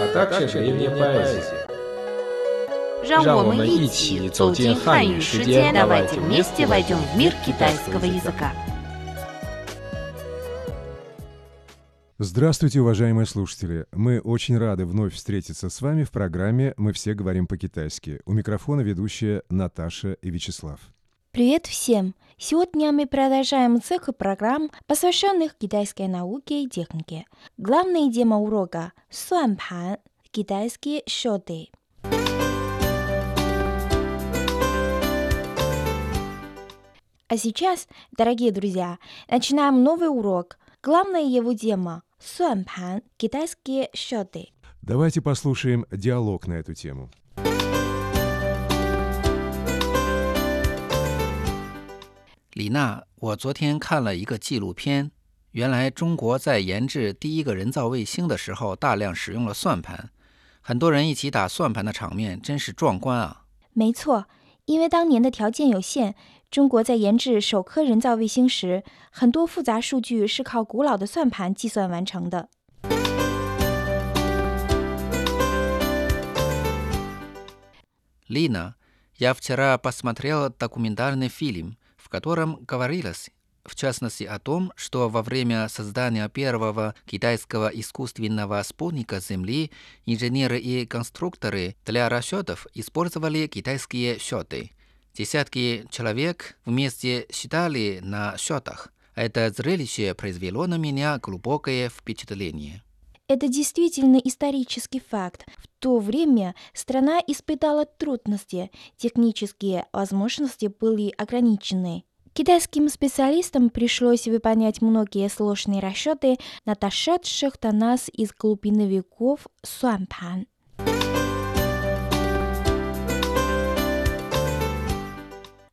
а также древняя поэзия. 让我让我们们一一起起走走进进汉语汉语世世界界， давайте давайте вместе вместе войдем в мир китайского китайского языка. Здравствуйте, уважаемые слушатели! Мы очень рады вновь встретиться с вами в программе «Мы все говорим по-китайски». У микрофона ведущая Наташа и Вячеслав. Привет всем! Сегодня мы продолжаем цикл программ, посвященных китайской науке и технике. Главная тема урока – суанпан, китайские счеты. А сейчас, дорогие друзья, начинаем новый урок. Главная его тема – суанпан, китайские счеты. Давайте послушаем диалог на эту тему. 李娜，我昨天看了一个纪录片，原来中国在研制第一个人造卫星的时候，大量使用了算盘，很多人一起打算盘的场面真是壮观啊！没错，因为当年的条件有限，中国在研制首颗人造卫星时，很多复杂数据是靠古老的算盘计算完成的。 Лина, я вчера посмотрел документальный фильм, В котором говорилось, в частности, о том, что во время создания первого китайского искусственного спутника Земли инженеры и конструкторы для расчетов использовали китайские счеты. Десятки человек вместе считали на счетах. Это зрелище произвело на меня глубокое впечатление. Это действительно исторический факт. В то время страна испытала трудности, технические возможности были ограничены. Китайским специалистам пришлось выполнять многие сложные расчеты на дошедших до нас из глубины веков суанпан.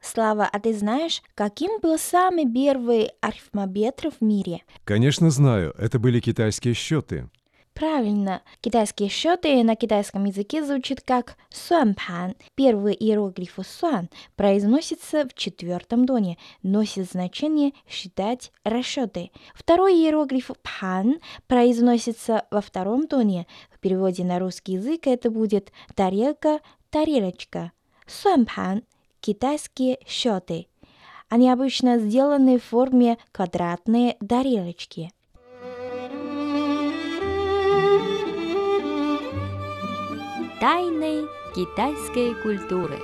Слава, а ты знаешь, каким был самый первый арифмометр в мире? Конечно, знаю, это были китайские счеты. Правильно. Китайские счеты на китайском языке звучат как суанпан. Первый иероглиф суан произносится в четвертом доне, носит значение считать расчеты. Второй иероглиф пан произносится во втором доне. В переводе на русский язык это будет тарелка, тарелочка. Суанпан – китайские счеты. Они обычно сделаны в форме квадратные тарелочки. Тайны китайской культуры.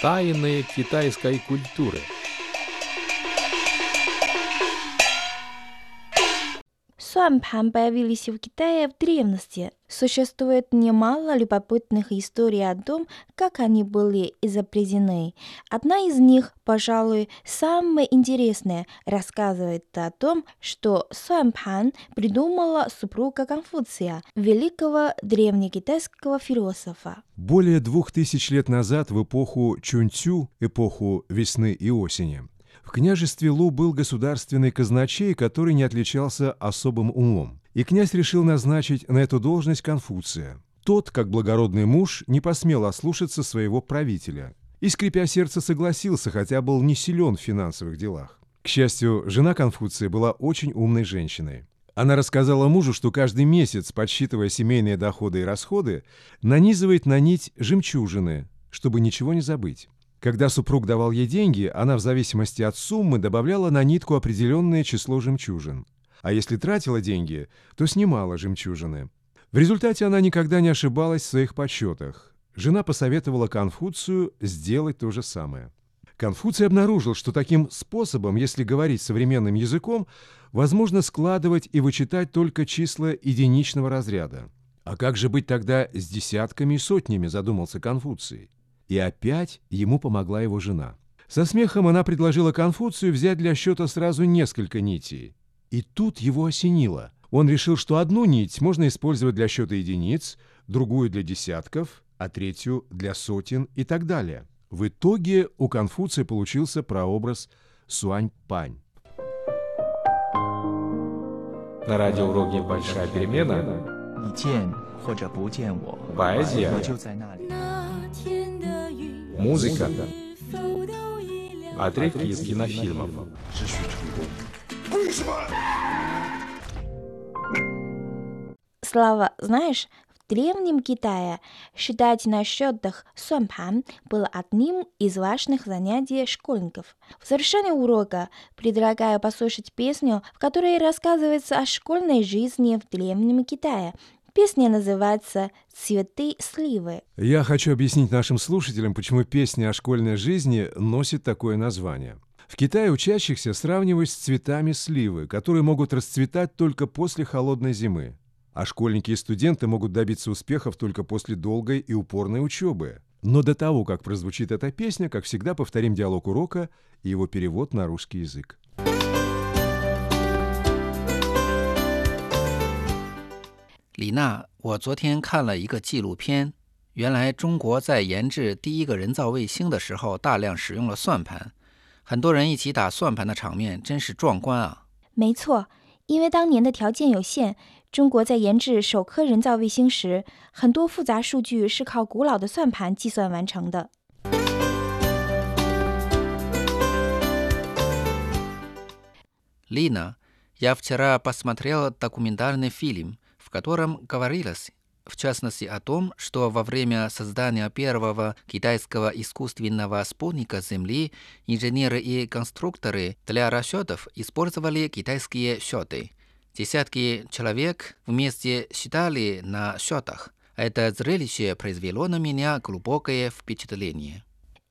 Тайны китайской культуры. Суанпан появились в Китае в древности. Существует немало любопытных историй о том, как они были изобретены. Одна из них, пожалуй, самая интересная, рассказывает о том, что суанпан придумала супруга Конфуция, великого древнекитайского философа. Более двух тысяч лет назад, в эпоху Чунцю, эпоху весны и осени, в княжестве Лу был государственный казначей, который не отличался особым умом. И князь решил назначить на эту должность Конфуция. Тот, как благородный муж, не посмел ослушаться своего правителя. И, скрипя сердце, согласился, хотя был не силен в финансовых делах. К счастью, жена Конфуция была очень умной женщиной. Она рассказала мужу, что каждый месяц, подсчитывая семейные доходы и расходы, нанизывает на нить жемчужины, чтобы ничего не забыть. Когда супруг давал ей деньги, она в зависимости от суммы добавляла на нитку определенное число жемчужин. А если тратила деньги, то снимала жемчужины. В результате она никогда не ошибалась в своих подсчетах. Жена посоветовала Конфуцию сделать то же самое. Конфуций обнаружил, что таким способом, если говорить современным языком, возможно складывать и вычитать только числа единичного разряда. А как же быть тогда с десятками и сотнями, задумался Конфуций. И опять ему помогла его жена. Со смехом она предложила Конфуцию взять для счета сразу несколько нитей. И тут его осенило. Он решил, что одну нить можно использовать для счета единиц, другую для десятков, а третью для сотен и так далее. В итоге у Конфуция получился прообраз Суань-Пань. На радиоуроке «Большая перемена» Поэзия музыка, отрывки из кинофильмов. Слава, знаешь, в древнем Китае считать на счетах суанпан было одним из важных занятий школьников. В завершении урока предлагаю послушать песню, в которой рассказывается о школьной жизни в древнем Китае. Песня называется «Цветы сливы». Я хочу объяснить нашим слушателям, почему песня о школьной жизни носит такое название. В Китае учащихся сравнивают с цветами сливы, которые могут расцветать только после холодной зимы. А школьники и студенты могут добиться успехов только после долгой и упорной учебы. Но до того, как прозвучит эта песня, как всегда, повторим диалог урока и его перевод на русский язык. 李娜，我昨天看了一个纪录片，原来中国在研制第一个人造卫星的时候，大量使用了算盘，很多人一起打算盘的场面真是壮观啊！没错，因为当年的条件有限，中国在研制首颗人造卫星时，很多复杂数据是靠古老的算盘计算完成的。 Лина, я вчера посмотрел документальный фильм, В котором говорилось, в частности, о том, что во время создания первого китайского искусственного спутника Земли инженеры и конструкторы для расчетов использовали китайские счеты. Десятки человек вместе считали на счетах. Это зрелище произвело на меня глубокое впечатление.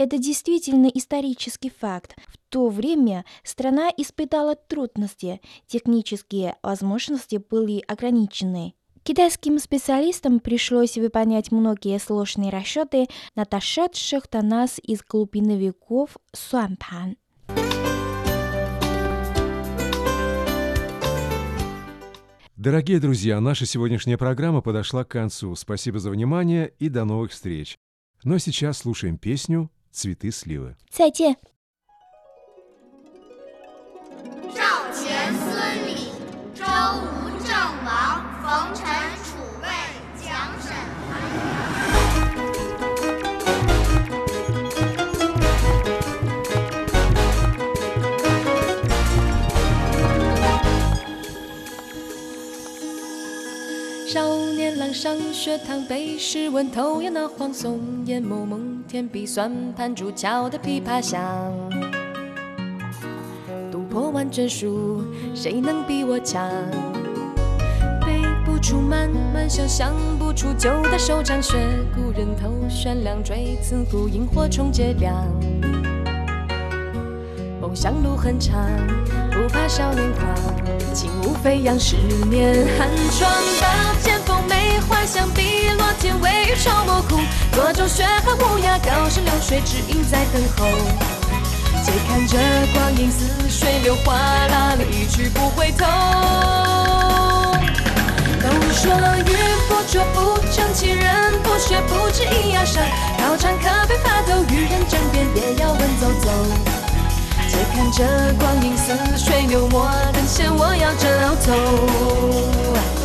Это действительно исторический факт. В то время страна испытала трудности, технические возможности были ограничены. Китайским специалистам пришлось выполнять многие сложные расчеты на дошедших до нас из глубины веков суанпан. Дорогие друзья, наша сегодняшняя программа подошла к концу. Спасибо за внимание и до новых встреч. Но сейчас слушаем песню «Цветы сливы». 再见。赵钱孙李周吴郑王冯陈 上学堂，背诗文，头仰那黄松，眼眸蒙天笔，算盘珠敲得琵琶响。读破万卷书，谁能比我强？背不出慢慢想，想？不出旧的手掌，学古人头悬梁锥刺股，萤火虫结梁。梦想？路很长，不怕少年狂，轻舞飞扬，十年寒窗。刀剑幻想，碧落天微愁莫苦。多州雪寒无涯，高山流水只影在等候。且看这光阴似水流，哗啦离去不回头。都说玉不琢不成器，人不学不知一样伤。考场可别发抖，与人争辩也要稳走走。且看这光阴似水流，莫等闲，我要着头。